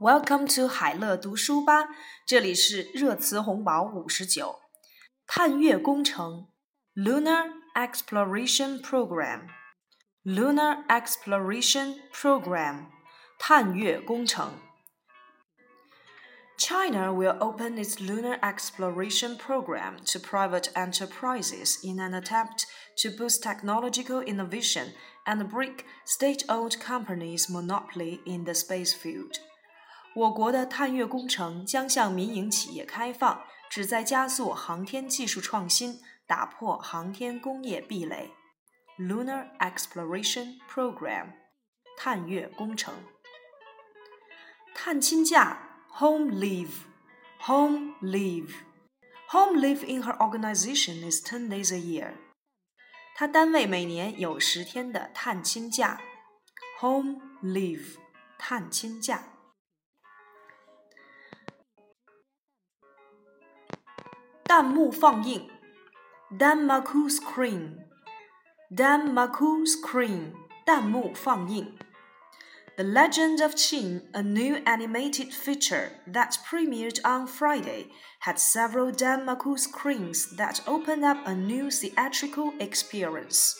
Welcome to 海乐读书吧，这里是热词红宝五十九。探月工程 Lunar Exploration Program，Lunar Exploration Program，探月工程。China will open its lunar exploration program to private enterprises in an attempt to boost technological innovation and break state owned companies' monopoly in the space field. 我国的探月工程将向民营企业开放，旨在加速航天技术创新，打破航天工业壁垒。Lunar Exploration Program，探月工程。探亲假，Home Leave，Home Leave，Home Leave in her organization is ten days a year。她单位每年有十天的探亲假。Home Leave，探亲假。弹幕放映，Danmaku screen，Danmaku screen，弹幕放映。The Legend of Qin, a new animated feature that premiered on Friday, had several Danmaku screens that opened up a new theatrical experience.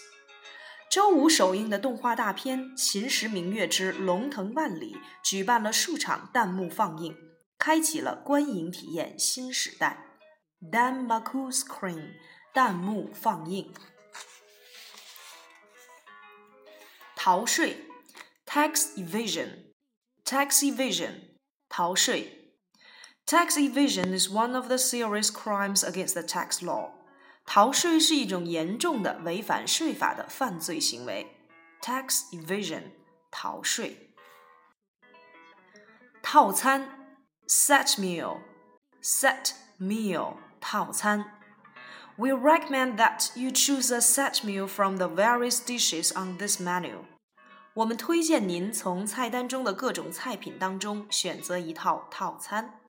周五首映的动画大片《秦时明月之龙腾万里》举办了数场弹幕放映，开启了观影体验新时代。 Danmaku screen 弹幕放映。逃税 tax evasion tax evasion 逃税 tax evasion is one of the serious crimes against the tax law 逃税是一种严重的违反税法的犯罪行为 tax evasion 逃税套餐 set meal set meal 套餐。We recommend that you choose a set meal from the various dishes on this menu. 我们推荐您从菜单中的各种菜品当中选择一套套餐。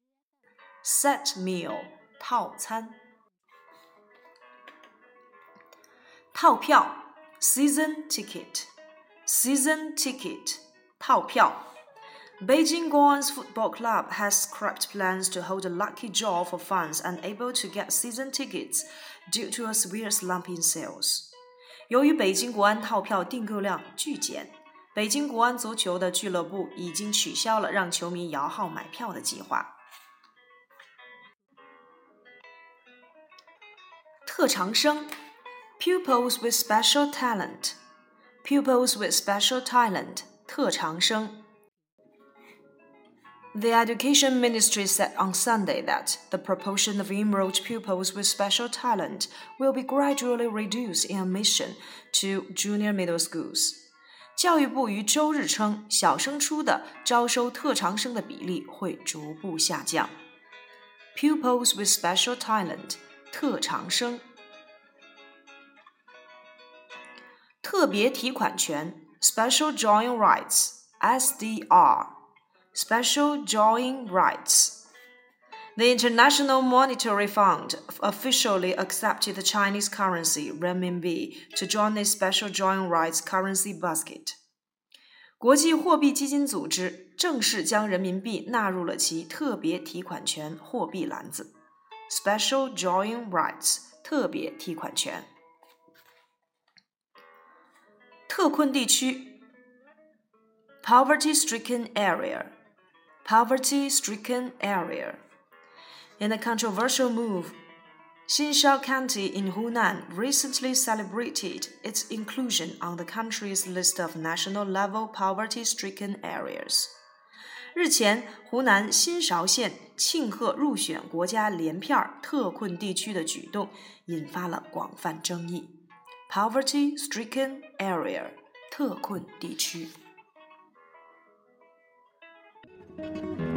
Set meal 套餐。套票 season ticket season ticket 套票。 Beijing Guan's Football Club has scrapped plans to hold a lucky draw for fans unable to get season tickets due to a severe slump in sales. 由于北京国安套票订购量巨减，北京国安足球的俱乐部已经取消了让球迷摇号买票的计划。特长生 （pupils with special talent），pupils with special talent，特长生。 the Education Ministry said on Sunday that the proportion of enrolled pupils with special talent will be gradually reduced in admission to junior middle schools. 教育部于周日称，小升初的招收特长生的比例会逐步下降。Pupils with special talent，特长生。特别提款权 （Special Drawing Rights，SDR）。 special drawing rights. The International Monetary Fund officially accepted the Chinese currency renminbi to join its special drawing rights currency basket. 国际货币基金组织正式将人民币纳入了其特别提款权货币篮子 （Special Drawing Rights） 特别提款权。特困地区 （Poverty-stricken area）。 poverty stricken area. In a controversial move, Xinsha County in Hunan recently celebrated its inclusion on the country's list of national level poverty stricken areas. 日前，湖南新韶县庆贺入选国家连片特困地区的举动引发了广泛争议。Poverty stricken area，特困地区。 Thank you.